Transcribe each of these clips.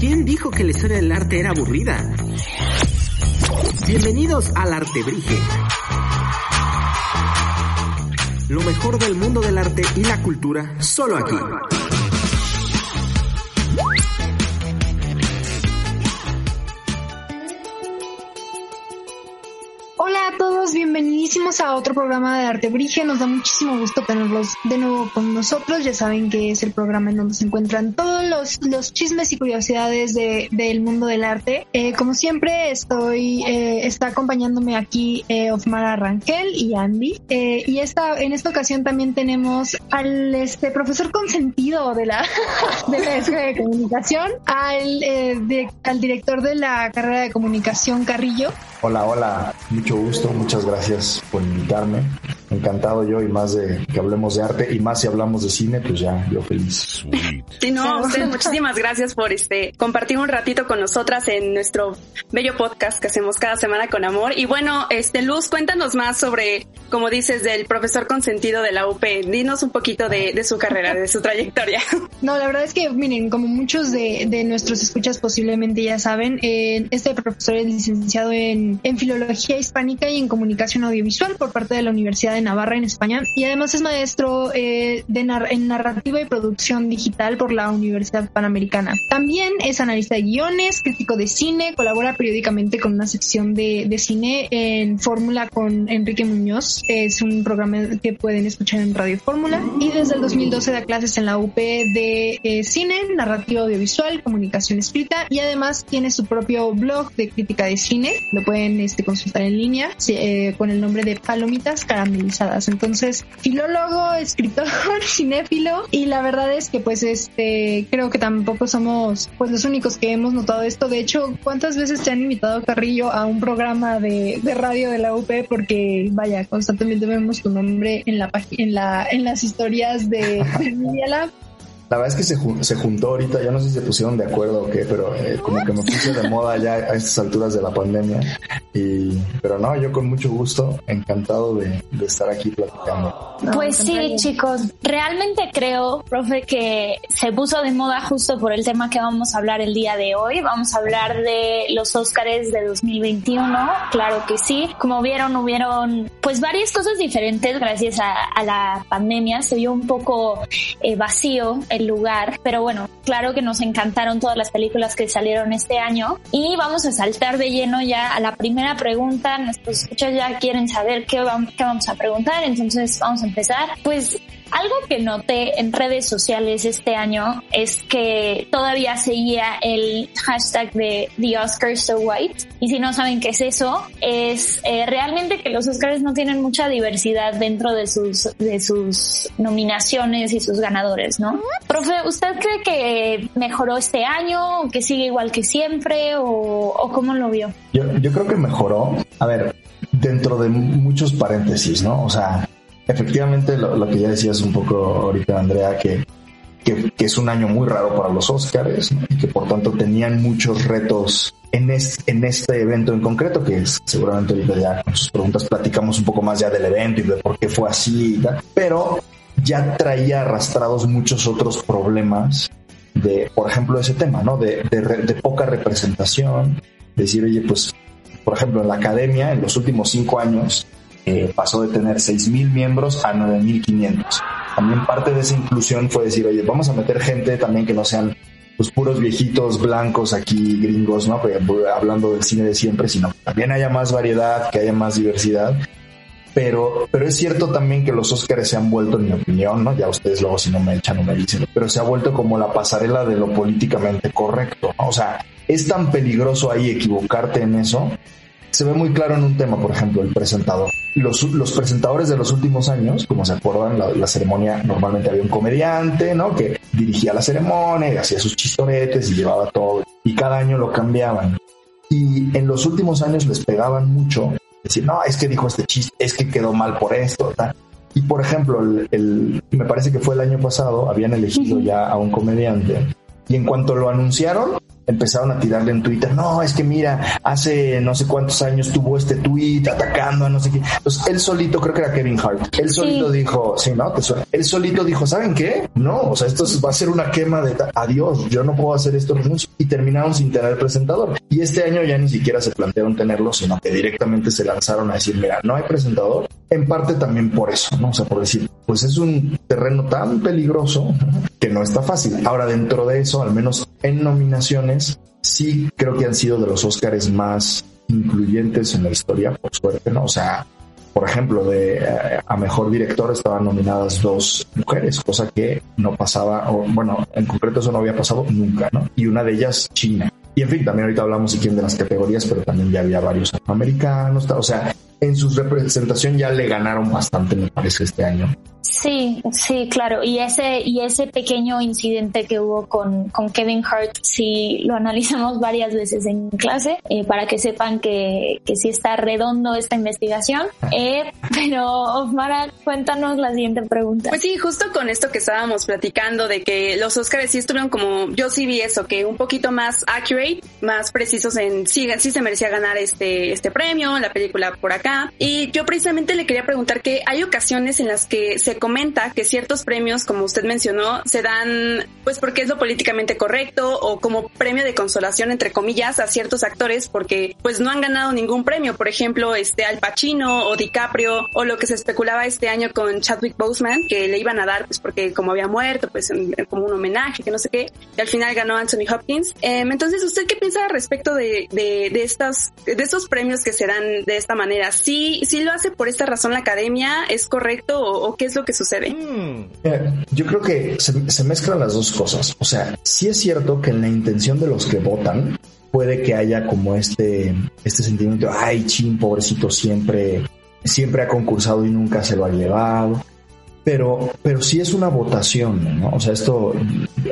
¿Quién dijo que la historia del arte era aburrida? Bienvenidos al Artebrige. Lo mejor del mundo del arte y la cultura, solo aquí. Bienvenidísimos a otro programa de Arte Brige. Nos da muchísimo gusto tenerlos de nuevo con nosotros. Ya saben que es el programa en donde se encuentran todos los, los chismes y curiosidades de, del mundo del arte. Eh, como siempre, estoy eh, está acompañándome aquí eh, Ofmara Rangel y Andy. Eh, y esta en esta ocasión también tenemos al este profesor consentido de la de la escuela de comunicación, al eh, de- al director de la carrera de comunicación Carrillo. Hola, hola, mucho gusto, muchas gracias por invitarme. Encantado yo y más de que hablemos de arte y más si hablamos de cine, pues ya yo feliz. Sí, no, a muchísimas gracias por este compartir un ratito con nosotras en nuestro bello podcast que hacemos cada semana con amor. Y bueno, este Luz, cuéntanos más sobre, como dices, del profesor consentido de la UP. Dinos un poquito de, de su carrera, de su trayectoria. No, la verdad es que, miren, como muchos de, de nuestros escuchas posiblemente ya saben, eh, este profesor es licenciado en, en Filología Hispánica y en Comunicación Audiovisual por parte de la Universidad de Navarra en España y además es maestro eh, de en Narrativa y Producción Digital por la Universidad Panamericana. También es analista de guiones, crítico de cine, colabora periódicamente con una sección de, cine en Fórmula con Enrique Muñoz. Es un programa que pueden escuchar en Radio Fórmula y desde el 2012 da clases en la UP de eh, cine, narrativa audiovisual, comunicación escrita y además tiene su propio blog de crítica de cine. Lo pueden este, consultar en línea eh, con el nombre de Palomitas Entonces, filólogo, escritor, cinéfilo y la verdad es que pues este creo que tampoco somos pues los únicos que hemos notado esto. De hecho, ¿cuántas veces te han invitado Carrillo a un programa de, radio de la UP? Porque vaya, constantemente vemos tu nombre en la en la, en las historias de, de Media Lab. La verdad es que se, se juntó ahorita, yo no sé si se pusieron de acuerdo o qué, pero eh, como que me puse de moda ya a estas alturas de la pandemia. Y, pero no, yo con mucho gusto, encantado de, de estar aquí platicando. Pues sí, chicos, realmente creo, profe, que se puso de moda justo por el tema que vamos a hablar el día de hoy. Vamos a hablar de los Óscares de 2021, claro que sí. Como vieron, hubieron pues varias cosas diferentes gracias a, a la pandemia. Se vio un poco eh, vacío el lugar, pero bueno, claro que nos encantaron todas las películas que salieron este año. Y vamos a saltar de lleno ya a la primera pregunta. Nuestros escuchas ya quieren saber qué vamos, qué vamos a preguntar, entonces vamos a empezar. Pues algo que noté en redes sociales este año es que todavía seguía el hashtag de The Oscars So White. Y si no saben qué es eso, es eh, realmente que los Oscars no tienen mucha diversidad dentro de sus, de sus nominaciones y sus ganadores, ¿no? Profe, ¿usted cree que mejoró este año, o que sigue igual que siempre, o, o cómo lo vio? Yo, yo creo que mejoró, a ver, dentro de muchos paréntesis, ¿no? O sea, efectivamente lo, que ya decías un poco ahorita, Andrea, que, que, es un año muy raro para los Oscars y que por tanto tenían muchos retos en este, en este evento en concreto, que es, seguramente ahorita ya con sus preguntas platicamos un poco más ya del evento y de por qué fue así y tal, pero ya traía arrastrados muchos otros problemas de, por ejemplo, ese tema, ¿no? De, de, de poca representación, decir, oye, pues, por ejemplo, en la academia, en los últimos cinco años, eh, pasó de tener 6.000 miembros a 9.500. También parte de esa inclusión fue decir, oye, vamos a meter gente también que no sean los puros viejitos blancos aquí gringos, ¿no? Pues, hablando del cine de siempre, sino que también haya más variedad, que haya más diversidad. Pero, pero es cierto también que los Oscars se han vuelto, en mi opinión, ¿no? Ya ustedes luego si no me echan o me dicen, pero se ha vuelto como la pasarela de lo políticamente correcto, ¿no? O sea, es tan peligroso ahí equivocarte en eso. Se ve muy claro en un tema, por ejemplo, el presentador. Los, los presentadores de los últimos años, como se acuerdan, la, la, ceremonia normalmente había un comediante, ¿no? Que dirigía la ceremonia y hacía sus chistoretes y llevaba todo. Y cada año lo cambiaban. Y en los últimos años les pegaban mucho decir, no, es que dijo este chiste, es que quedó mal por esto, tal. Y por ejemplo, el, el, me parece que fue el año pasado, habían elegido ya a un comediante y en cuanto lo anunciaron, empezaron a tirarle en Twitter, no, es que mira, hace no sé cuántos años tuvo este tweet atacando a no sé qué. Entonces él solito, creo que era Kevin Hart, él solito sí. dijo, sí, ¿no? ¿Te suena? Él solito dijo, ¿saben qué? No, o sea, esto va a ser una quema de adiós, yo no puedo hacer esto y terminaron sin tener presentador. Y este año ya ni siquiera se plantearon tenerlo, sino que directamente se lanzaron a decir, mira, no hay presentador. En parte también por eso, ¿no? O sea, por decir, pues es un terreno tan peligroso que no está fácil. Ahora, dentro de eso, al menos en nominaciones, sí creo que han sido de los Óscares más incluyentes en la historia, por suerte, ¿no? O sea, por ejemplo, de eh, a mejor director estaban nominadas dos mujeres, cosa que no pasaba, o bueno, en concreto eso no había pasado nunca, ¿no? Y una de ellas, China. Y en fin, también ahorita hablamos si quién de las categorías, pero también ya había varios afroamericanos, o sea, en su representación ya le ganaron bastante, me parece, este año. Sí, sí, claro. Y ese, y ese pequeño incidente que hubo con, con Kevin Hart, sí lo analizamos varias veces en clase, eh, para que sepan que, que sí está redondo esta investigación. Eh, pero, Mara, cuéntanos la siguiente pregunta. Pues sí, justo con esto que estábamos platicando de que los Oscars sí estuvieron como, yo sí vi eso, que un poquito más accurate, más precisos en sí, sí se merecía ganar este, este premio, la película por acá. Y yo precisamente le quería preguntar que hay ocasiones en las que se comenta que ciertos premios, como usted mencionó, se dan pues porque es lo políticamente correcto o como premio de consolación entre comillas a ciertos actores porque pues no han ganado ningún premio, por ejemplo, este Al Pacino o DiCaprio o lo que se especulaba este año con Chadwick Boseman que le iban a dar pues porque como había muerto pues como un homenaje, que no sé qué, y al final ganó Anthony Hopkins. Eh, entonces, ¿usted qué piensa respecto de, de, de estas de estos premios que se dan de esta manera? ¿Sí, sí lo hace por esta razón la academia? ¿Es correcto o, o qué es lo que sucede? Eh, yo creo que se, mezclan las dos cosas. O sea, sí es cierto que en la intención de los que votan puede que haya como este, este sentimiento, ay, chin, pobrecito, siempre, siempre ha concursado y nunca se lo ha llevado. Pero, pero sí es una votación, ¿no? O sea, esto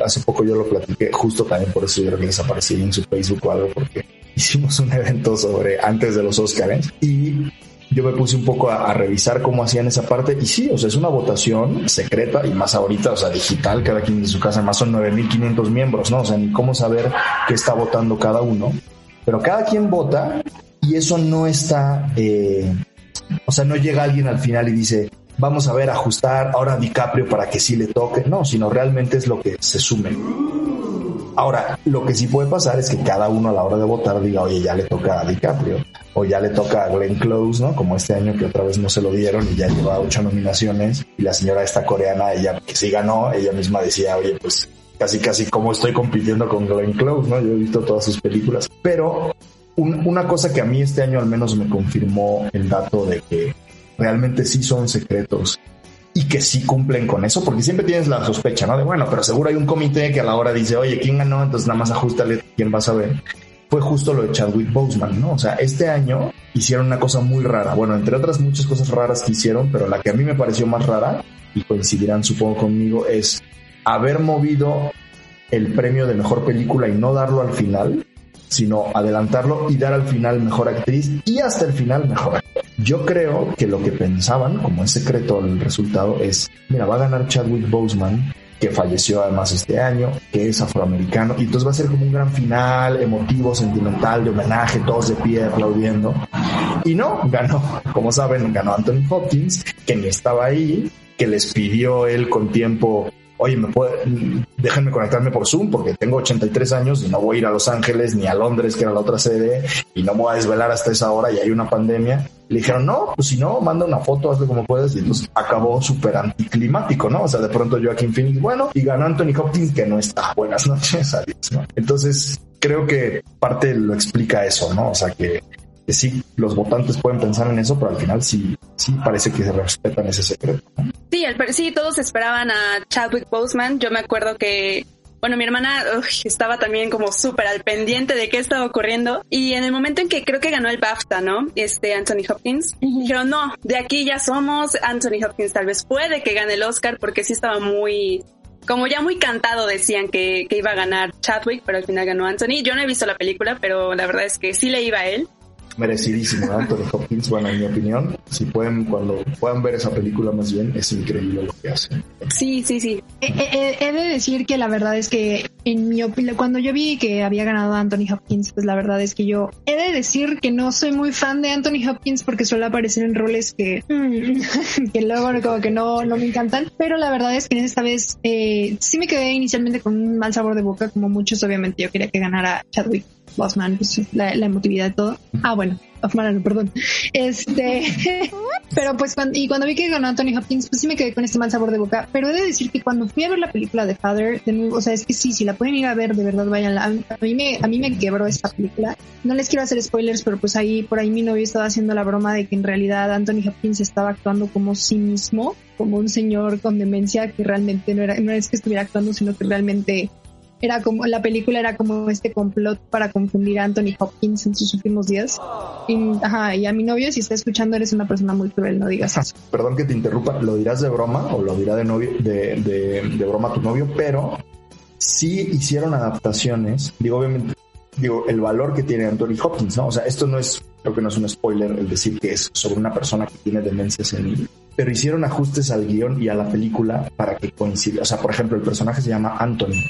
hace poco yo lo platiqué, justo también por eso yo creo que desaparecí en su Facebook o algo, porque hicimos un evento sobre antes de los Oscars y yo me puse un poco a, revisar cómo hacían esa parte y sí, o sea, es una votación secreta y más ahorita, o sea, digital, cada quien de su casa, más son 9.500 miembros, ¿no? O sea, ni cómo saber qué está votando cada uno, pero cada quien vota y eso no está, eh, o sea, no llega alguien al final y dice, vamos a ver, ajustar ahora a DiCaprio para que sí le toque, no, sino realmente es lo que se sume. Ahora, lo que sí puede pasar es que cada uno a la hora de votar diga, oye, ya le toca a DiCaprio, o ya le toca a Glenn Close, ¿no? Como este año que otra vez no se lo dieron y ya lleva ocho nominaciones, y la señora esta coreana, ella que sí ganó, ella misma decía, oye, pues casi casi como estoy compitiendo con Glenn Close, ¿no? Yo he visto todas sus películas, pero un, una cosa que a mí este año al menos me confirmó el dato de que realmente sí son secretos y que sí cumplen con eso, porque siempre tienes la sospecha, ¿no? De bueno, pero seguro hay un comité que a la hora dice, oye, ¿quién ganó? Entonces nada más ajustale quién vas a ver. Fue justo lo de Chadwick Boseman, ¿no? O sea, este año hicieron una cosa muy rara. Bueno, entre otras muchas cosas raras que hicieron, pero la que a mí me pareció más rara, y coincidirán supongo conmigo, es haber movido el premio de mejor película y no darlo al final, sino adelantarlo y dar al final mejor actriz y hasta el final mejor. Yo creo que lo que pensaban, como es secreto el resultado, es, mira, va a ganar Chadwick Boseman, que falleció además este año, que es afroamericano, y entonces va a ser como un gran final emotivo, sentimental, de homenaje, todos de pie aplaudiendo. Y no, ganó, como saben, ganó Anthony Hopkins, que ni estaba ahí, que les pidió él con tiempo oye, me puede, déjenme conectarme por Zoom porque tengo 83 años y no voy a ir a Los Ángeles ni a Londres, que era la otra sede, y no me voy a desvelar hasta esa hora y hay una pandemia. Le dijeron, no, pues si no, manda una foto, hazlo como puedes. Y entonces acabó súper anticlimático, ¿no? O sea, de pronto yo aquí en Phoenix, bueno, y ganó Anthony Hopkins, que no está. Buenas noches, adiós, ¿no? Entonces, creo que parte lo explica eso, ¿no? O sea, que que sí, los votantes pueden pensar en eso, pero al final sí, sí parece que se respetan ese secreto. Sí, sí, todos esperaban a Chadwick Boseman. Yo me acuerdo que bueno, mi hermana estaba también como súper al pendiente de qué estaba ocurriendo. Y en el momento en que creo que ganó el BAFTA, ¿no? Este Anthony Hopkins, dijeron, no, de aquí ya somos. Anthony Hopkins tal vez puede que gane el Oscar porque sí estaba muy, como ya muy cantado decían que, que iba a ganar Chadwick, pero al final ganó Anthony. Yo no he visto la película, pero la verdad es que sí le iba a él merecidísimo Anthony Hopkins, bueno, en mi opinión, si pueden, cuando puedan ver esa película más bien, es increíble lo que hace. Sí, sí, sí. He, de decir que la verdad es que en mi opinión, cuando yo vi que había ganado Anthony Hopkins, pues la verdad es que yo he de decir que no soy muy fan de Anthony Hopkins porque suele aparecer en roles que, que luego como que no, no me encantan, pero la verdad es que en esta vez eh, sí me quedé inicialmente con un mal sabor de boca, como muchos, obviamente yo quería que ganara Chadwick Boseman, pues la, la emotividad de todo. Ah, bueno, Hoffman, perdón. Este, pero pues cuando, y cuando vi que ganó Anthony Hopkins, pues sí me quedé con este mal sabor de boca. Pero he de decir que cuando fui a ver la película de Father, de nuevo, o sea, es que sí, si la pueden ir a ver, de verdad, vayan. A, mí me, a mí me quebró esta película. No les quiero hacer spoilers, pero pues ahí, por ahí mi novio estaba haciendo la broma de que en realidad Anthony Hopkins estaba actuando como sí mismo, como un señor con demencia que realmente no era, no es que estuviera actuando, sino que realmente era como, la película era como este complot para confundir a Anthony Hopkins en sus últimos días. Y, ajá, y a mi novio, si está escuchando, eres una persona muy cruel, no digas eso. Perdón que te interrumpa, lo dirás de broma o lo dirá de novio, de, de, de broma tu novio, pero sí hicieron adaptaciones, digo, obviamente, digo, el valor que tiene Anthony Hopkins, ¿no? O sea, esto no es, creo que no es un spoiler el decir que es sobre una persona que tiene demencia senil, pero hicieron ajustes al guion y a la película para que coincida. O sea, por ejemplo, el personaje se llama Anthony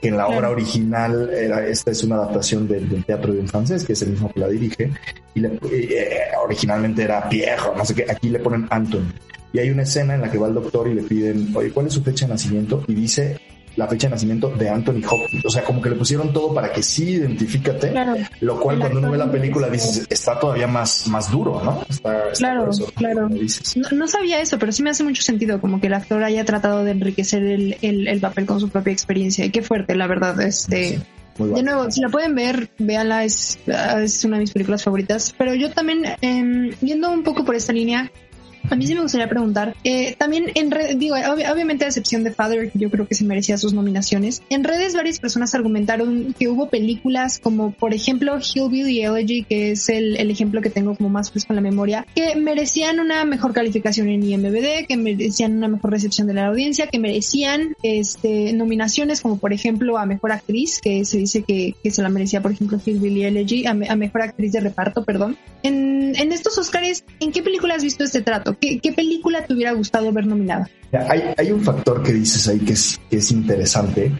que en la obra original era, esta es una adaptación del, teatro de un francés, que es el mismo que la dirige, y eh, originalmente era viejo, no sé qué, aquí le ponen Anthony. Y hay una escena en la que va el doctor y le piden, oye, ¿cuál es su fecha de nacimiento? Y dice la fecha de nacimiento de Anthony Hopkins. O sea, como que le pusieron todo para que sí identifícate, lo cual cuando uno ve la película dices, está todavía más, más duro, ¿no? Está, claro, claro. No, sabía eso, pero sí me hace mucho sentido como que el actor haya tratado de enriquecer el, el, papel con su propia experiencia. Y qué fuerte, la verdad. Este, de nuevo, si la pueden ver, véanla, es, es una de mis películas favoritas. Pero yo también, eh, viendo un poco por esta línea, a mí sí me gustaría preguntar, eh, también en redes, digo, obviamente a excepción de Father, yo creo que se merecía sus nominaciones, en redes varias personas argumentaron que hubo películas como, por ejemplo, Hillbilly Elegy, que es el, el ejemplo que tengo como más fresco en la memoria, que merecían una mejor calificación en IMBD, que merecían una mejor recepción de la audiencia, que merecían este, nominaciones como, por ejemplo, a Mejor Actriz, que se dice que, que se la merecía, por ejemplo, Hillbilly Elegy, a, a Mejor Actriz de Reparto, perdón. En, en estos Oscars, ¿en qué película has visto este trato? ¿Qué, película te hubiera gustado ver nominada? Hay, hay un factor que dices ahí que es, que es interesante,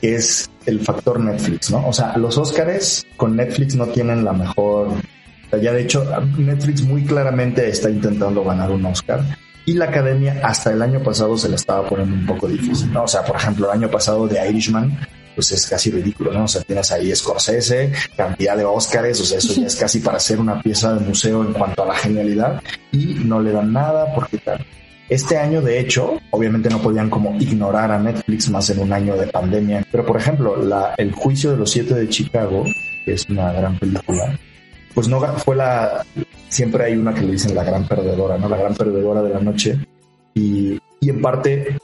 que es el factor Netflix, ¿no? O sea, los Oscars con Netflix no tienen la mejor... Ya de hecho, Netflix muy claramente está intentando ganar un Oscar y la academia hasta el año pasado se la estaba poniendo un poco difícil, ¿no? O sea, por ejemplo, el año pasado de Irishman, pues es casi ridículo, ¿no? O sea, tienes ahí Scorsese, cantidad de Oscars, o sea, eso ya es casi para hacer una pieza de museo en cuanto a la genialidad y no le dan nada porque tal. Este año, de hecho, obviamente no podían como ignorar a Netflix más en un año de pandemia, pero por ejemplo, la, El juicio de los siete de Chicago, que es una gran película, pues no fue la, siempre hay una que le dicen la gran perdedora, ¿no? La gran perdedora de la noche. Y, y en parte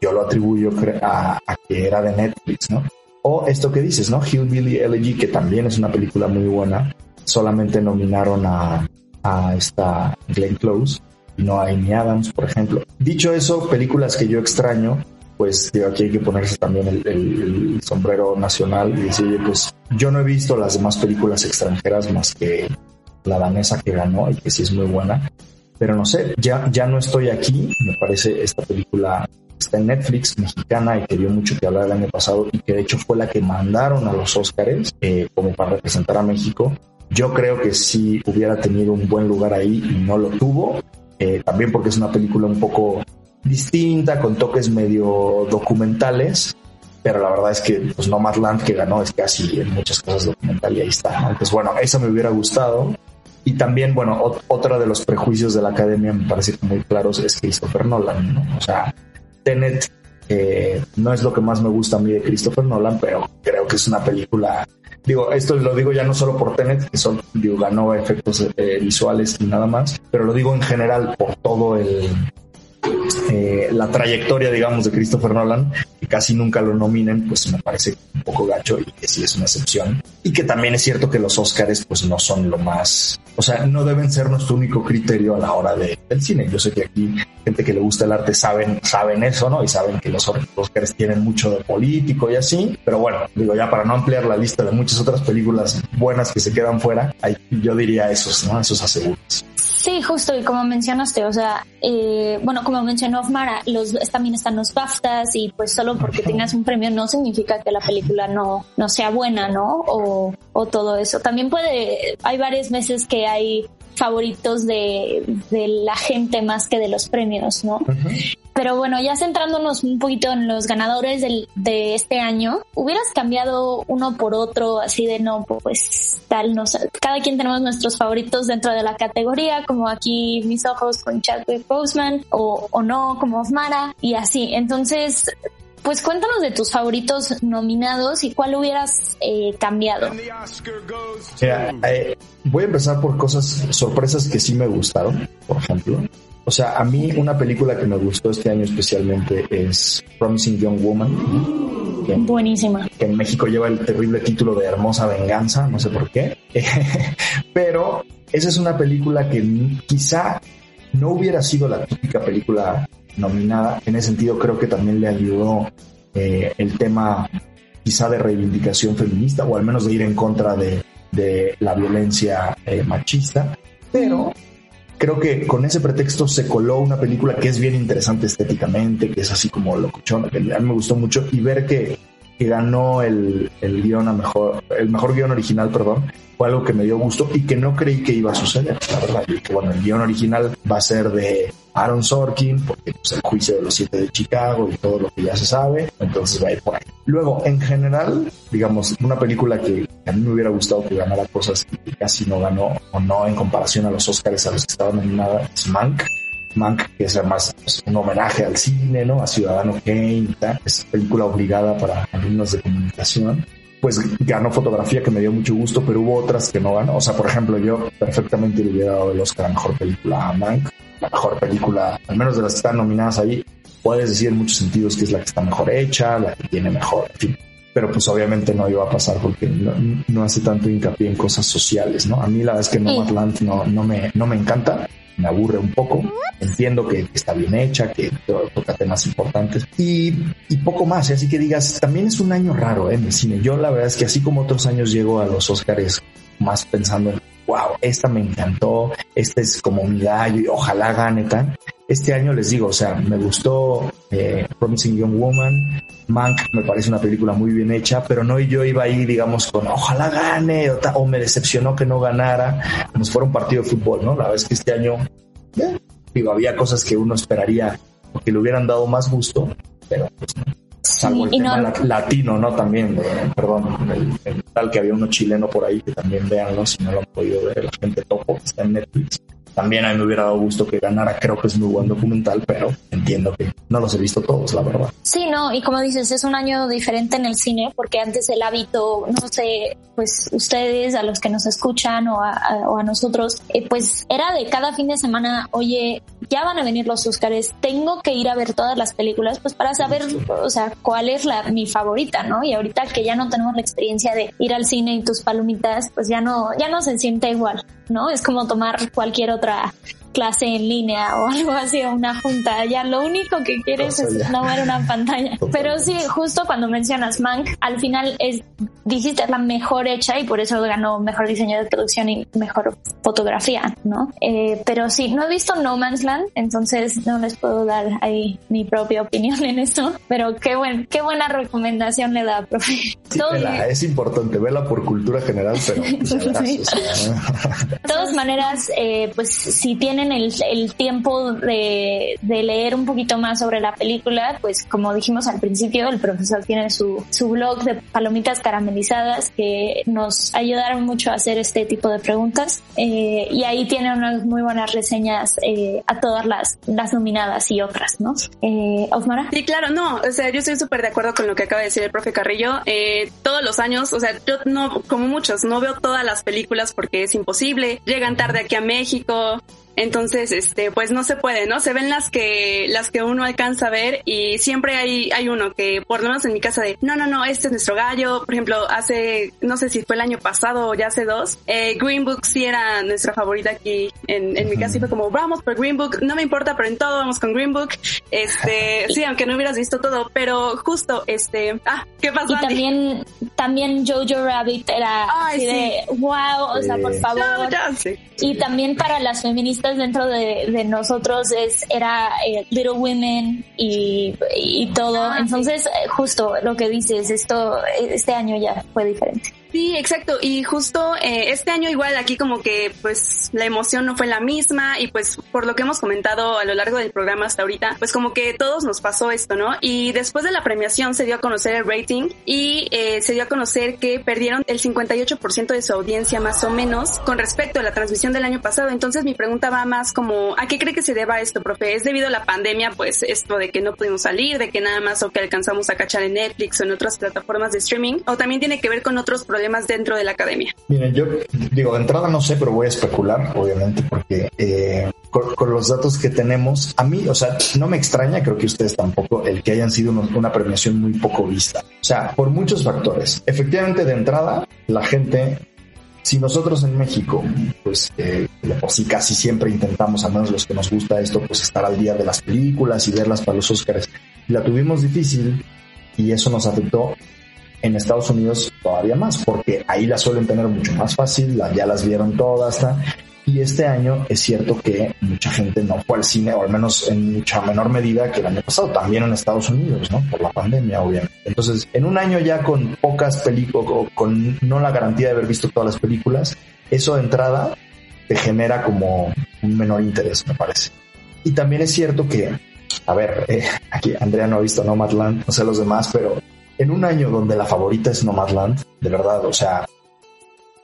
yo lo atribuyo a, que era de Netflix, ¿no? O esto que dices, ¿no? Hillbilly Elegy, que también es una película muy buena, solamente nominaron a, a esta Glenn Close y no a Amy Adams, por ejemplo. Dicho eso, películas que yo extraño, pues digo, aquí hay que ponerse también el, sombrero nacional y decir, pues yo no he visto las demás películas extranjeras más que la danesa que ganó y que sí es muy buena, pero no sé, ya, ya no estoy aquí, me parece esta película está en Netflix, mexicana y que dio mucho que hablar el año pasado y que de hecho fue la que mandaron a los Óscares eh, como para representar a México. Yo creo que si hubiera tenido un buen lugar ahí y no lo tuvo, eh, también porque es una película un poco distinta, con toques medio documentales, pero la verdad es que pues Nomadland que ganó es casi en muchas cosas documental y ahí está. Entonces, bueno, eso me hubiera gustado. Y también, bueno, otro de los prejuicios de la academia me parece muy claros es Christopher Nolan, ¿no? O sea, Tenet eh, no es lo que más me gusta a mí de Christopher Nolan, pero creo que es una película. Digo, esto lo digo ya no solo por Tenet, que son, digo, efectos eh, visuales y nada más, pero lo digo en general por todo el, eh, la trayectoria, digamos, de Christopher Nolan, que casi nunca lo nominen, pues me parece un poco gacho y que sí es una excepción. Y que también es cierto que los Oscars, pues no son lo más, o sea, no deben ser nuestro único criterio a la hora de, del cine. Yo sé que aquí gente que le gusta el arte saben, saben eso, ¿no? Y saben que los Oscars tienen mucho de político y así. Pero bueno, digo, ya para no ampliar la lista de muchas otras películas buenas que se quedan fuera, yo diría esos, ¿no? Esos aseguros. Sí, justo, y como mencionaste, o sea, eh, bueno, como mencionó Mara, los, también están los BAFTAs y pues solo porque tengas un premio no significa que la película no, no sea buena, ¿no? O, o todo eso. También puede, hay varias veces que hay favoritos de, de la gente más que de los premios, ¿no? Pero bueno, ya centrándonos un poquito en los ganadores del, de este año, ¿hubieras cambiado uno por otro así de no, pues tal, no sé, cada quien tenemos nuestros favoritos dentro de la categoría, como aquí mis ojos con Chadwick Boseman o, o no, como Mara y así. Entonces, pues cuéntanos de tus favoritos nominados y cuál hubieras eh, cambiado. Eh, voy a empezar por cosas, sorpresas que sí me gustaron, por ejemplo. O sea, a mí una película que me gustó este año especialmente es Promising Young Woman. Buenísima. Que en México lleva el terrible título de Hermosa Venganza, no sé por qué. Pero esa es una película que quizá no hubiera sido la típica película nominada. En ese sentido creo que también le ayudó eh, el tema quizá de reivindicación feminista o al menos de ir en contra de, la violencia eh, machista. Pero creo que con ese pretexto se coló una película que es bien interesante estéticamente, que es así como locochona, que a mí me gustó mucho y ver que, que ganó el, el guion a mejor, el mejor guion original, perdón, fue algo que me dio gusto y que no creí que iba a suceder, la verdad. Y que bueno, el guion original va a ser de Aaron Sorkin, porque pues, el juicio de los siete de Chicago y todo lo que ya se sabe, entonces va a ir por ahí. Luego, en general, digamos, una película que a mí me hubiera gustado que ganara cosas que casi no ganó o no en comparación a los Oscars a los que estaban nominadas es Mank. Mank, que es además pues, un homenaje al cine, ¿no? A Ciudadano Kane, es película obligada para alumnos de comunicación pues ganó fotografía que me dio mucho gusto, pero hubo otras que no ganó. O sea, por ejemplo, yo perfectamente le hubiera dado el Oscar a mejor película a Mank, la mejor película, al menos de las que están nominadas ahí, puedes decir en muchos sentidos que es la que está mejor hecha, la que tiene mejor, en fin. Pero pues obviamente no iba a pasar porque no, hace tanto hincapié en cosas sociales, ¿no? A mí la verdad es que Nomadland no, no, me, no me encanta, me aburre un poco. Entiendo que está bien hecha, que toca temas importantes y, y poco más. Así que digas, también es un año raro ¿eh? en el cine. Yo la verdad es que así como otros años llego a los Oscars más pensando en, wow, esta me encantó, este es como mi gallo y ojalá gane tal. Este año les digo, o sea, me gustó eh, Promising Young Woman, Mank me parece una película muy bien hecha, pero no yo iba ahí, digamos, con ojalá gane o, me decepcionó que no ganara, como si fuera un partido de fútbol, ¿no? La verdad es que este año, eh, digo, había cosas que uno esperaría que le hubieran dado más gusto, pero pues no. Salvo el tema latino, ¿no? También, perdón, el, tal que había uno chileno por ahí que también veanlo si no lo han podido ver, la gente topo que está en Netflix también a mí me hubiera dado gusto que ganara, creo que es muy buen documental, pero entiendo que no los he visto todos, la verdad. Sí, no, y como dices, es un año diferente en el cine, porque antes el hábito, no sé, pues ustedes, a los que nos escuchan o a, nosotros, eh, pues era de cada fin de semana, oye, ya van a venir los Oscars, tengo que ir a ver todas las películas, pues para saber, o sea, cuál es la, mi favorita, ¿no? Y ahorita que ya no tenemos la experiencia de ir al cine y tus palomitas, pues ya no, ya no se siente igual. ¿no? Es como tomar cualquier otra clase en línea o algo así, o una junta. Ya lo único que quieres es no ver una pantalla. Pero sí, justo cuando mencionas Mank, al final es, dijiste, la mejor hecha y por eso ganó mejor diseño de producción y mejor fotografía, ¿no? Eh, pero sí, no he visto No Man's Land, entonces no les puedo dar ahí mi propia opinión en eso, pero qué, buen, qué buena recomendación le da, profe. es importante, vela por cultura general, pero pues, Todos todas maneras, eh, pues si tienen el, el tiempo de, de, leer un poquito más sobre la película, pues como dijimos al principio, el profesor tiene su, su blog de palomitas caramelizadas que nos ayudaron mucho a hacer este tipo de preguntas eh, y ahí tiene unas muy buenas reseñas eh, a todas las, las nominadas y otras, ¿no? Eh, Osmara. Sí, claro, no, o sea, yo estoy súper de acuerdo con lo que acaba de decir el profe Carrillo. Eh, todos los años, o sea, yo no, como muchos, no veo todas las películas porque es imposible. Llegan tarde aquí a México, entonces, este, pues no se puede, ¿no? Se ven las que, las que uno alcanza a ver y siempre hay, hay uno que, por lo menos en mi casa de, no, no, no, este es nuestro gallo. Por ejemplo, hace, no sé si fue el año pasado o ya hace dos, eh, Green Book sí era nuestra favorita aquí en, en mi casa y fue como, vamos por Green Book, no me importa, pero en todo vamos con Green Book. Este, sí, aunque no hubieras visto todo, pero justo, este, ah, ¿qué pasó? Y también, también Jojo Rabbit era así de, wow, o sea, por favor. Y también para las feministas dentro de, nosotros es era eh, Little Women y, y todo. Ah, Entonces, eh, justo lo que dices, esto este año ya fue diferente. Sí, exacto. Y justo eh, este año igual aquí como que pues la emoción no fue la misma y pues por lo que hemos comentado a lo largo del programa hasta ahorita, pues como que todos nos pasó esto, ¿no? Y después de la premiación se dio a conocer el rating y eh, se dio a conocer que perdieron el 58% de su audiencia más o menos con respecto a la transmisión del año pasado. Entonces mi pregunta va más como, ¿a qué cree que se deba esto, profe? ¿Es debido a la pandemia, pues esto de que no pudimos salir, de que nada más o que alcanzamos a cachar en Netflix o en otras plataformas de streaming? ¿O también tiene que ver con otros problemas problemas dentro de la academia? Miren, yo digo, de entrada no sé, pero voy a especular, obviamente, porque eh, con, los datos que tenemos, a mí, o sea, no me extraña, creo que ustedes tampoco, el que hayan sido una premiación muy poco vista. O sea, por muchos factores. Efectivamente, de entrada, la gente si nosotros en México, pues, eh, sí casi siempre intentamos, al menos los que nos gusta esto, pues estar al día de las películas y verlas para los Óscares, la tuvimos difícil y eso nos afectó en Estados Unidos todavía más, porque ahí las suelen tener mucho más fácil, ya las vieron todas, y este año es cierto que mucha gente no fue al cine, o al menos en mucha menor medida que el año pasado, también en Estados Unidos, ¿no? Por la pandemia, obviamente. Entonces, en un año ya con pocas películas, con no la garantía de haber visto todas las películas, eso de entrada te genera como un menor interés, me parece. Y también es cierto que, a ver, eh, aquí Andrea no ha visto Nomadland, no sé los demás, pero en un año donde la favorita es Nomadland, de verdad, o sea,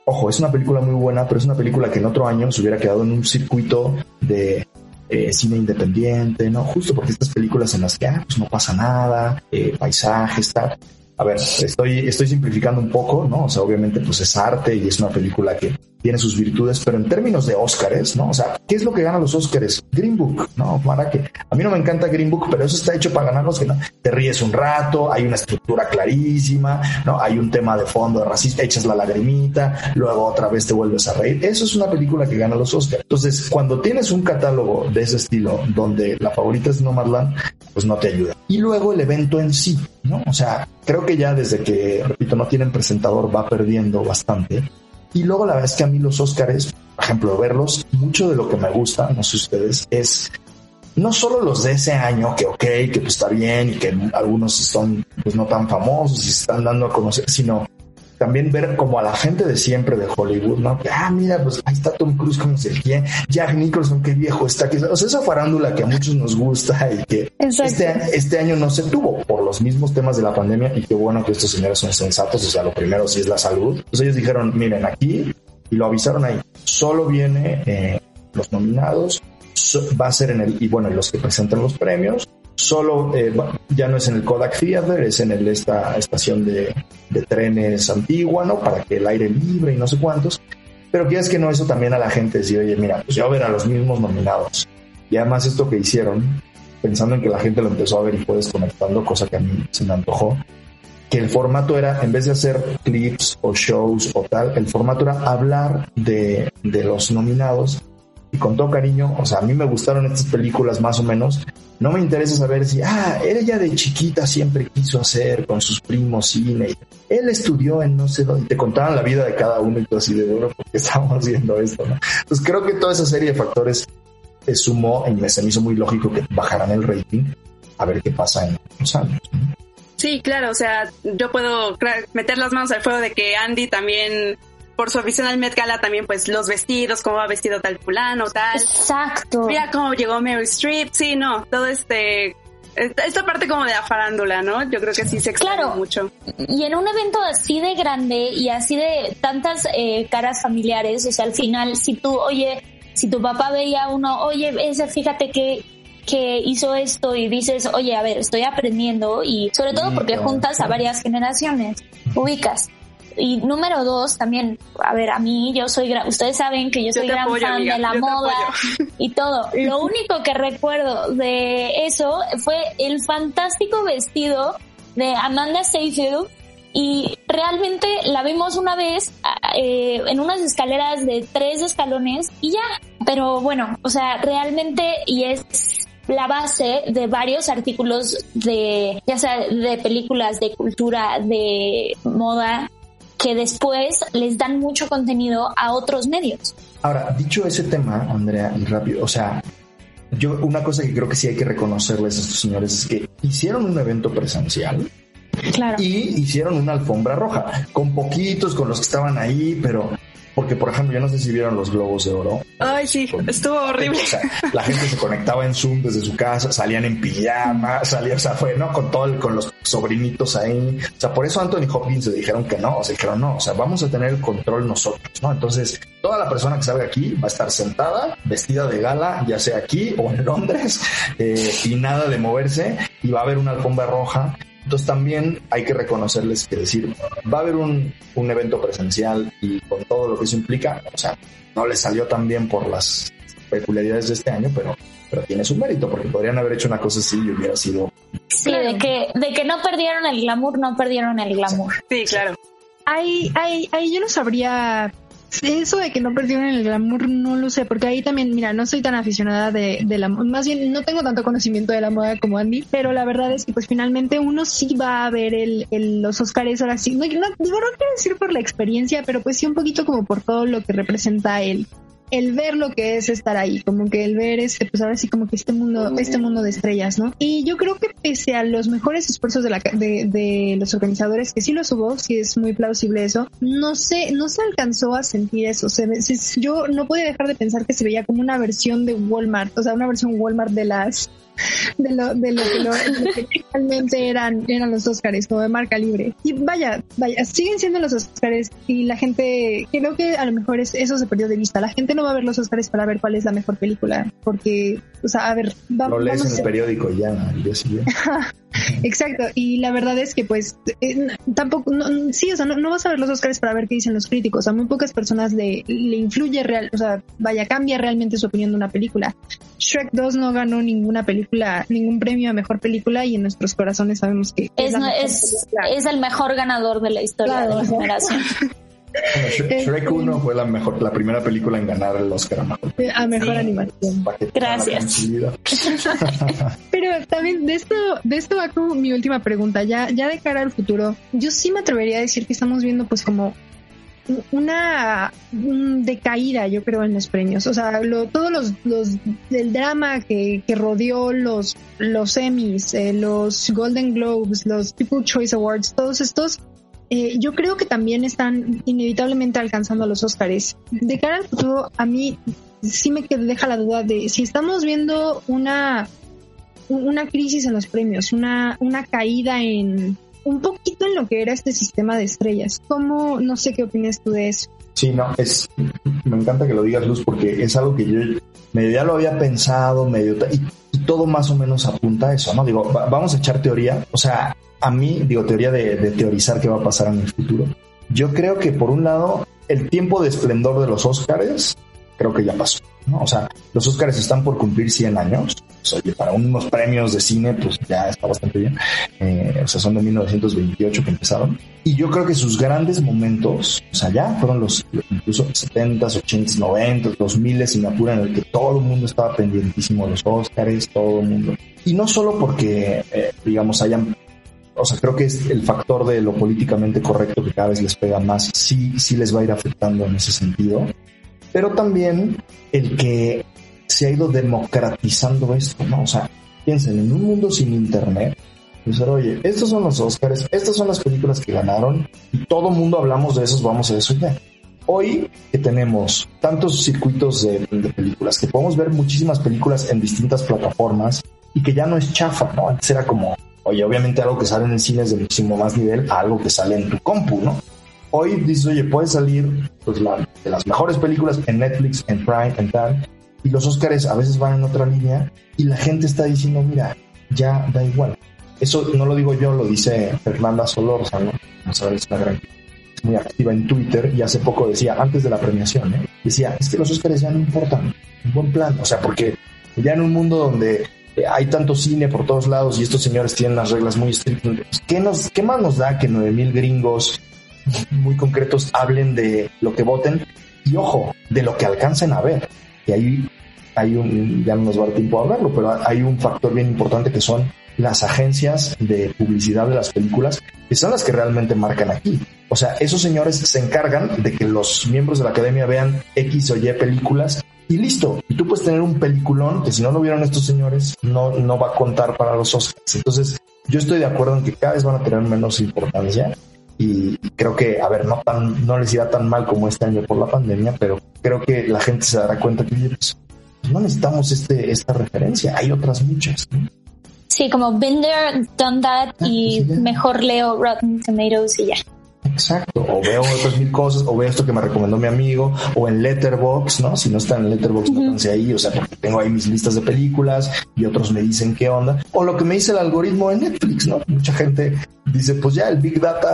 ojo, es una película muy buena, pero es una película que en otro año se hubiera quedado en un circuito de eh, cine independiente, ¿no? Justo porque estas películas en las que, ah, pues no pasa nada, eh, paisajes, tal. A ver, estoy, estoy simplificando un poco, ¿no? O sea, obviamente pues es arte y es una película que tiene sus virtudes, pero en términos de Óscares, ¿no? O sea, ¿qué es lo que gana los Óscares? Green Book, ¿no? Para que a mí no me encanta Green Book, pero eso está hecho para ganarlos que no. Te ríes un rato, hay una estructura clarísima, ¿no? Hay un tema de fondo de racismo, echas la lagrimita, luego otra vez te vuelves a reír. Eso es una película que gana los Óscares. Entonces, cuando tienes un catálogo de ese estilo, donde la favorita es Nomadland, pues no te ayuda. Y luego el evento en sí, ¿no? O sea, creo que ya desde que, repito, no tienen presentador, va perdiendo bastante. Y luego la verdad es que a mí los Óscares, por ejemplo, verlos, mucho de lo que me gusta, no sé ustedes, es no solo los de ese año, que ok, que pues está bien y que algunos son pues no tan famosos y están dando a conocer, sino también ver como a la gente de siempre de Hollywood, ¿no? Que, ah, mira, pues ahí está Tom Cruise con quién, Jack Nicholson, qué viejo está. Que, o sea, esa farándula que a muchos nos gusta y que este, este, año no se tuvo por los mismos temas de la pandemia y qué bueno que estos señores son sensatos, o sea, lo primero sí es la salud. Entonces ellos dijeron, miren, aquí, y lo avisaron ahí, solo viene eh, los nominados, va a ser en el, y bueno, los que presentan los premios, solo eh, ya no es en el Kodak Theater, es en el, esta estación de, trenes antigua, ¿no? Para que el aire libre y no sé cuántos. Pero quieres que no, eso también a la gente decir, oye, mira, pues ya ver a los mismos nominados. Y además esto que hicieron, pensando en que la gente lo empezó a ver y fue desconectando, cosa que a mí se me antojó, que el formato era, en vez de hacer clips o shows o tal, el formato era hablar de, de los nominados con todo cariño, o sea, a mí me gustaron estas películas más o menos. No me interesa saber si, ah, ella de chiquita siempre quiso hacer con sus primos cine. Él estudió en no sé dónde, te contaban la vida de cada uno y todo así de duro porque estamos viendo esto, ¿no? Pues creo que toda esa serie de factores sumó y me se me hizo muy lógico que bajaran el rating a ver qué pasa en los años. Sí, claro, o sea, yo puedo meter las manos al fuego de que Andy también por su afición al Met Gala también pues los vestidos, cómo va vestido tal fulano, tal. Exacto. Mira cómo llegó Mary Streep, sí, no, todo este esta parte como de la farándula, ¿no? Yo creo que sí se extraña Claro. mucho. Y en un evento así de grande y así de tantas eh, caras familiares, o sea, al final, si tú, oye, si tu papá veía uno, oye, ese, fíjate que que hizo esto y dices, oye, a ver, estoy aprendiendo y sobre todo porque juntas a varias generaciones, ubicas. Y número dos, también, a ver, a mí, yo soy, ustedes saben que yo soy gran apoyo, fan amiga, de la moda y todo. Lo único que recuerdo de eso fue el fantástico vestido de Amanda Seyfried y realmente la vimos una vez eh, en unas escaleras de tres escalones y ya. Pero bueno, o sea, realmente y es la base de varios artículos de, ya sea de películas, de cultura, de moda, que después les dan mucho contenido a otros medios. Ahora, dicho ese tema, Andrea, y rápido, o sea, yo una cosa que creo que sí hay que reconocerles a estos señores es que hicieron un evento presencial Claro. y hicieron una alfombra roja, con poquitos, con los que estaban ahí, pero porque por ejemplo, yo no sé si vieron los globos de oro. Ay, sí, estuvo horrible. O sea, la gente se conectaba en Zoom desde su casa, salían en pijama, salía, o sea, fue, ¿no? Con todo el, con los sobrinitos ahí. O sea, por eso Anthony Hopkins se dijeron que no, o sea, dijeron no, o sea, vamos a tener el control nosotros, ¿no? Entonces, toda la persona que salga aquí va a estar sentada, vestida de gala, ya sea aquí o en Londres, eh, y nada de moverse, y va a haber una alfombra roja. Entonces también hay que reconocerles que decir, va a haber un, un evento presencial y con todo lo que eso implica, o sea, no les salió tan bien por las peculiaridades de este año, pero, pero tiene su mérito, porque podrían haber hecho una cosa así y hubiera sido... Sí, de que, de que no perdieron el glamour, no perdieron el glamour. Sí, claro. Ahí, ahí, ahí yo no sabría. Eso de que no perdieron el glamour, no lo sé, porque ahí también, mira, no soy tan aficionada de, de la más bien no tengo tanto conocimiento de la moda como Andy, pero la verdad es que pues finalmente uno sí va a ver el, el- los Oscars ahora sí. No, no, digo, no quiero decir por la experiencia, pero pues sí un poquito como por todo lo que representa el, el ver lo que es estar ahí, como que el ver este, pues ahora sí como que este mundo, este mundo de estrellas, ¿no? Y yo creo que pese a los mejores esfuerzos de, la, ca- de, de los organizadores, que sí los hubo, sí es muy plausible eso, no sé, no se alcanzó a sentir eso. Se se- yo no podía dejar de pensar que se veía como una versión de Walmart, o sea, una versión Walmart de las de lo, de lo que, lo- lo que realmente eran, eran los Oscars, como de marca libre. Y vaya, vaya, siguen siendo los Oscars y la gente, creo que a lo mejor es, eso se perdió de vista. La gente no va a ver los Oscars para ver cuál es la mejor película, porque, o sea, a ver, va- Lo lees vamos en el a- periódico ya, día siguiente. Exacto, y la verdad es que pues eh, tampoco, no, sí, o sea, no, no vas a ver los Oscars para ver qué dicen los críticos, a muy pocas personas le, le influye real, o sea, vaya, cambia realmente su opinión de una película. Shrek 2 no ganó ninguna película, ningún premio a mejor película y en nuestros corazones sabemos que Es, no- es, es el mejor ganador de la historia Claro, de la generación. Bueno, Shrek, Shrek 1 fue la mejor, la primera película en ganar el Oscar a mejor. a mejor Sí. animación. Gracias. Pero también de esto, de esto va como mi última pregunta. Ya, ya de cara al futuro, yo sí me atrevería a decir que estamos viendo pues como una decaída, yo creo, en los premios. O sea, lo, todos los, los del drama que, que rodeó los, los Emmys, eh, los Golden Globes, los People Choice Awards, todos estos, eh, yo creo que también están inevitablemente alcanzando a los Oscars. De cara al futuro, a mí sí me deja la duda de si estamos viendo una una crisis en los premios, una, una caída en un poquito en lo que era este sistema de estrellas. ¿Cómo, no sé qué opinas tú de eso? Sí, no, es, me encanta que lo digas, Luz, porque es algo que yo medio ya lo había pensado, medio, y, y todo más o menos apunta a eso, ¿no? Digo, va- vamos a echar teoría, o sea, a mí, digo, teoría de, de teorizar qué va a pasar en el futuro. Yo creo que por un lado, el tiempo de esplendor de los Óscares, creo que ya pasó, ¿no? O sea, los Óscares están por cumplir 100 años, oye, para unos premios de cine, pues ya está bastante bien, Eh, o sea, son de 1928 que empezaron. Y yo creo que sus grandes momentos, o sea, ya fueron los incluso 70s, 80s, 90s, 2000 si me apuran, en el que todo el mundo estaba pendientísimo de los Óscares, todo el mundo. Y no solo porque, eh, digamos, hayan o sea, creo que es el factor de lo políticamente correcto que cada vez les pega más, sí, sí les va a ir afectando en ese sentido, pero también el que se ha ido democratizando esto, ¿no? O sea, piensen, en un mundo sin internet, pues oye, estos son los Oscars, estas son las películas que ganaron y todo mundo hablamos de esos, vamos a eso ya. Hoy que tenemos tantos circuitos de, películas, que podemos ver muchísimas películas en distintas plataformas y que ya no es chafa, ¿no? Antes era como, oye, obviamente algo que sale en el cine es de muchísimo más nivel a algo que sale en tu compu, ¿no? Hoy dices, oye, puede salir pues, de las mejores películas en Netflix, en Prime, en tal, y los Oscars a veces van en otra línea y la gente está diciendo, mira, ya da igual. Eso no lo digo yo, lo dice Fernanda Solórzano, vamos a ver, es gran muy activa en Twitter y hace poco decía, antes de la premiación, ¿eh? decía, es que los Oscars ya no importan, un buen plan, o sea, porque ya en un mundo donde hay tanto cine por todos lados y estos señores tienen las reglas muy estrictas, ¿qué, nos, más nos da que 9000 gringos muy concretos hablen de lo que voten y ojo, de lo que alcancen a ver? Y ahí hay un, ya no nos va dar tiempo a hablarlo, pero hay un factor bien importante que son las agencias de publicidad de las películas, que son las que realmente marcan aquí. O sea, esos señores se encargan de que los miembros de la academia vean X o Y películas y listo. Y tú puedes tener un peliculón que si no lo vieron estos señores, no, no va a contar para los Oscars. Entonces, yo estoy de acuerdo en que cada vez van a tener menos importancia y creo que, a ver, no tan, no les irá tan mal como este año por la pandemia, pero creo que la gente se dará cuenta que pues, no necesitamos este, esta referencia, hay otras muchas. Sí, como Been There, Done That y mejor leo Rotten Tomatoes y ya. Exacto, o veo otras mil cosas, o veo esto que me recomendó mi amigo, o en Letterbox, ¿no? Si no está en Letterbox, no uh ahí, o sea, porque tengo ahí mis listas de películas y otros me dicen qué onda, o lo que me dice el algoritmo de Netflix, ¿no? Mucha gente dice, pues ya el Big Data,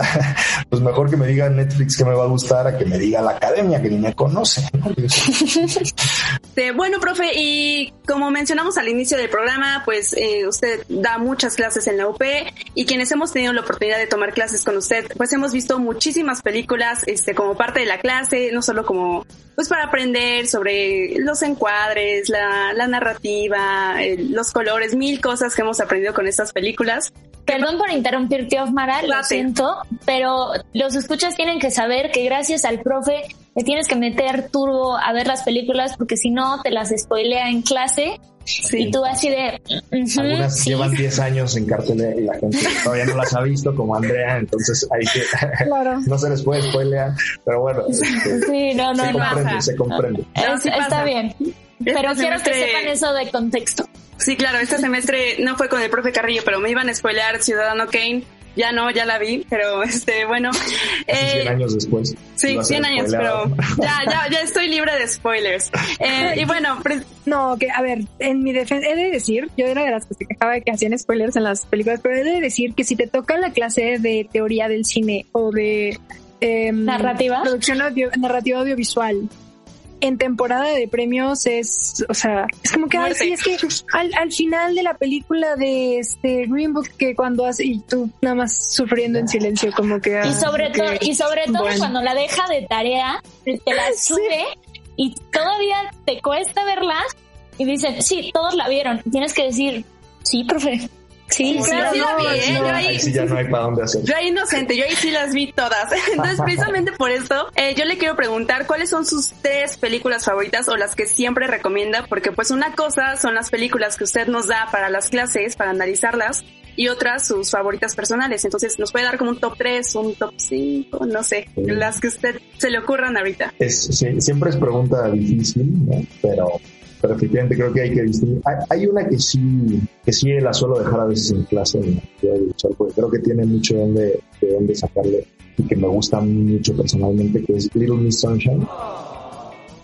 pues mejor que me diga Netflix que me va a gustar a que me diga la academia que ni me conoce. bueno, profe, y como mencionamos al inicio del programa, pues eh, usted da muchas clases en la UP y quienes hemos tenido la oportunidad de tomar clases con usted, pues hemos visto muchísimas películas este, como parte de la clase, no solo como pues para aprender sobre los encuadres, la, la narrativa, los colores, mil cosas que hemos aprendido con estas películas. Perdón por interrumpirte, Osmara, lo siento, pero los escuchas tienen que saber que gracias al profe le tienes que meter turbo a ver las películas porque si no te las spoilea en clase y tú así de... Algunas llevan 10 años en cartelera y la gente todavía no las ha visto como Andrea, entonces hay que... no se les puede spoilear, pero bueno. Este, sí, no, no, se comprende, se comprende. está bien. Pero quiero que sepan eso de contexto. Sí, claro, este semestre no fue con el profe Carrillo, pero me iban a spoilear Ciudadano Kane. Ya no, ya la vi, pero este, bueno. Eh, 100 años después. Sí, 100 años, pero ya, ya, ya estoy libre de spoilers. Eh, y bueno, no, que a ver, en mi defensa, he de decir, yo era de las que se quejaba de que hacían spoilers en las películas, pero he de decir que si te toca la clase de teoría del cine o de eh, narrativa, producción audio, narrativa audiovisual en temporada de premios es, o sea, es como que, ay, sí, es que al, al, final de la película de este Green Book que cuando hace, y tú nada más sufriendo en silencio, como que... y sobre todo, y sobre todo cuando la deja de tarea, te la sube y todavía te cuesta verla y dicen, sí, todos la vieron, tienes que decir, sí, profe, Sí, claro, sí la vi, ¿eh? yo ahí, sí ya no hay para dónde hacer. Yo ahí inocente, yo ahí sí las vi todas. Entonces, precisamente por eso, eh, yo le quiero preguntar cuáles son sus tres películas favoritas o las que siempre recomienda, porque pues una cosa son las películas que usted nos da para las clases, para analizarlas, y otras sus favoritas personales. Entonces, nos puede dar como un top 3, un top 5, no sé, las que usted se le ocurran ahorita. Es, sí, siempre es pregunta difícil, ¿no? Pero pero efectivamente creo que hay que distinguir. Hay, una que sí, que sí la suelo dejar a veces en clase, porque creo que tiene mucho donde, de dónde sacarle y que me gusta mucho personalmente, que es Little Miss Sunshine.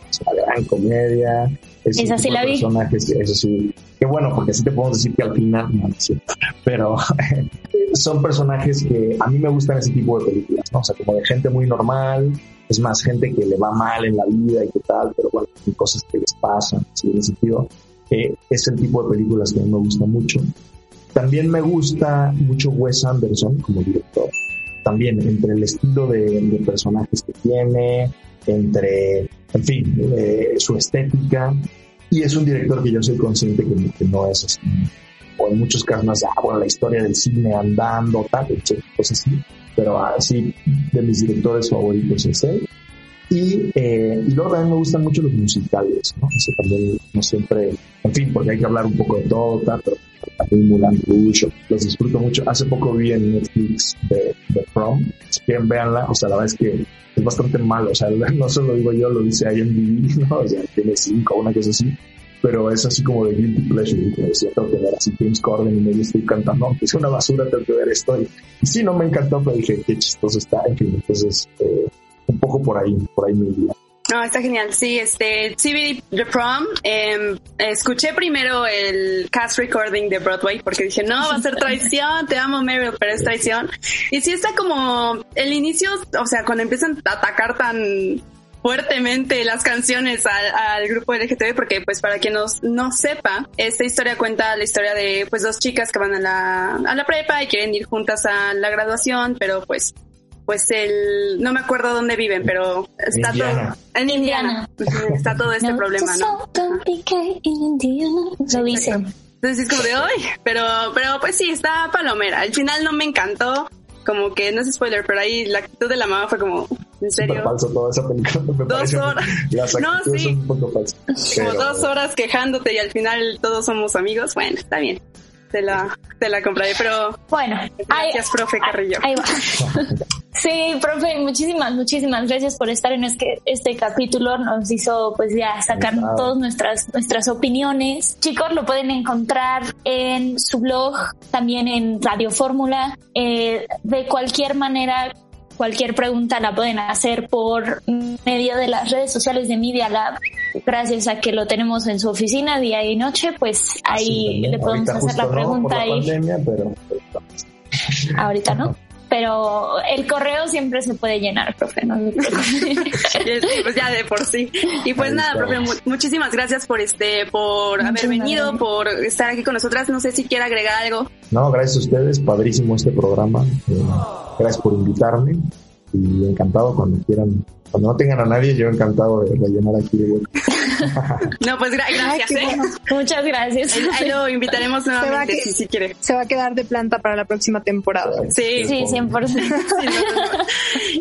Es una gran comedia. Es Esa sí la vi. Eso sí. Qué bueno, porque así te podemos decir que al final, no, pero son personajes que a mí me gustan ese tipo de películas, ¿no? O sea, como de gente muy normal, es más gente que le va mal en la vida y qué tal, pero bueno, hay cosas que les pasan, en ese sentido. Eh, es el tipo de películas que a mí me gusta mucho. También me gusta mucho Wes Anderson como director. También entre el estilo de, personajes que tiene, entre, en fin, eh, su estética. Y es un director que yo soy consciente que, no es así. O en muchos casos más, ah, bueno, la historia del cine andando, tal, cosas así pero así de mis directores favoritos es él. Y, eh, y luego también me gustan mucho los musicales, ¿no? Eso también no siempre, en fin, porque hay que hablar un poco de todo, tal, pero también Mulan Rouge, los disfruto mucho. Hace poco vi en Netflix de, de Prom, si quieren véanla, o sea, la verdad es que es bastante malo, o sea, no se lo digo yo, lo dice IMDb, ¿no? O sea, tiene cinco, una cosa así, pero es así como de guilty pleasure, y como decía, tengo que ver así James Corden y medio estoy cantando, es una basura, tengo que ver esto, y, sí, no me encantó, pero dije, qué chistoso está, en fin, entonces, eh, un poco por ahí, por ahí mi vida. No, está genial. Sí, este, vi The Prom. Eh, escuché primero el cast recording de Broadway porque dije, no, va a ser traición, te amo Meryl, pero es traición. Y sí está como el inicio, o sea, cuando empiezan a atacar tan fuertemente las canciones al, al grupo LGTB porque pues para quien nos, no sepa, esta historia cuenta la historia de pues dos chicas que van a la, a la prepa y quieren ir juntas a la graduación, pero pues pues el no me acuerdo dónde viven, pero está Indiana. todo en Indiana. Está todo este problema, ¿no? Lo dice. Entonces es como de hoy, pero pero pues sí, está palomera. Al final no me encantó, como que no es spoiler, pero ahí la actitud de la mamá fue como, ¿en serio? falso toda esa película. Me Dos horas. No, sí. un poco. Como dos horas quejándote y al final todos somos amigos. Bueno, está bien. Te la, te la compraré, pero Bueno, ahí, gracias, profe Carrillo. ahí va. Sí, profe, muchísimas, muchísimas gracias por estar en este, este capítulo. Nos hizo pues ya sacar todas nuestras, nuestras opiniones. Chicos, lo pueden encontrar en su blog, también en Radio Fórmula. Eh, de cualquier manera, cualquier pregunta la pueden hacer por medio de las redes sociales de Media Lab. Gracias a que lo tenemos en su oficina día y noche, pues ahí Sí, le podemos hacer la no, pregunta por la ahí. pandemia, pero Ahorita no. Pero el correo siempre se puede llenar, profe. No pues ya de por sí. Y pues Ahí nada, está. profe, mu- muchísimas gracias por este, por haber Muchas venido, gracias. por estar aquí con nosotras. No sé si quiere agregar algo. No, gracias a ustedes, padrísimo este programa. Eh, gracias por invitarme y encantado cuando quieran. Cuando no tengan a nadie, yo encantado de rellenar aquí de hueco. No, pues gra- gracias, ¿eh? bueno. Muchas gracias. Ahí, lo invitaremos va nuevamente que- si, si quiere. Se va a quedar de planta para la próxima temporada. Sí, Sí, 100%. Sí, no, no, no.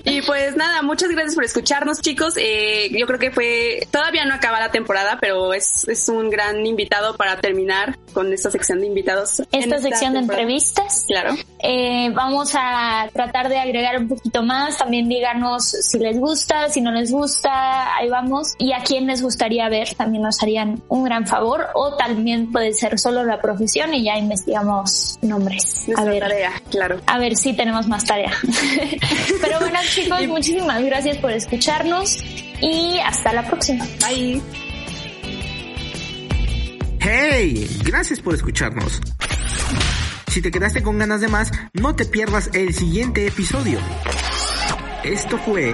Y pues nada, muchas gracias por escucharnos, chicos. Eh, yo creo que fue, todavía no acaba la temporada, pero es, es un gran invitado para terminar con esta sección de invitados. en Esta sección de entrevistas. Claro. Eh, vamos a tratar de agregar un poquito más. También díganos si les gusta, si no les gusta. Ahí vamos. Y a quién les gustaría ver. También nos harían un gran favor. O también puede ser solo la profesión y ya investigamos nombres. A ver. tarea, claro. A ver si tenemos más tarea. Pero bueno, chicos, muchísimas gracias por escucharnos y hasta la próxima. Bye. ¡Hey! Gracias por escucharnos. Si te quedaste con ganas de más, no te pierdas el siguiente episodio. Esto fue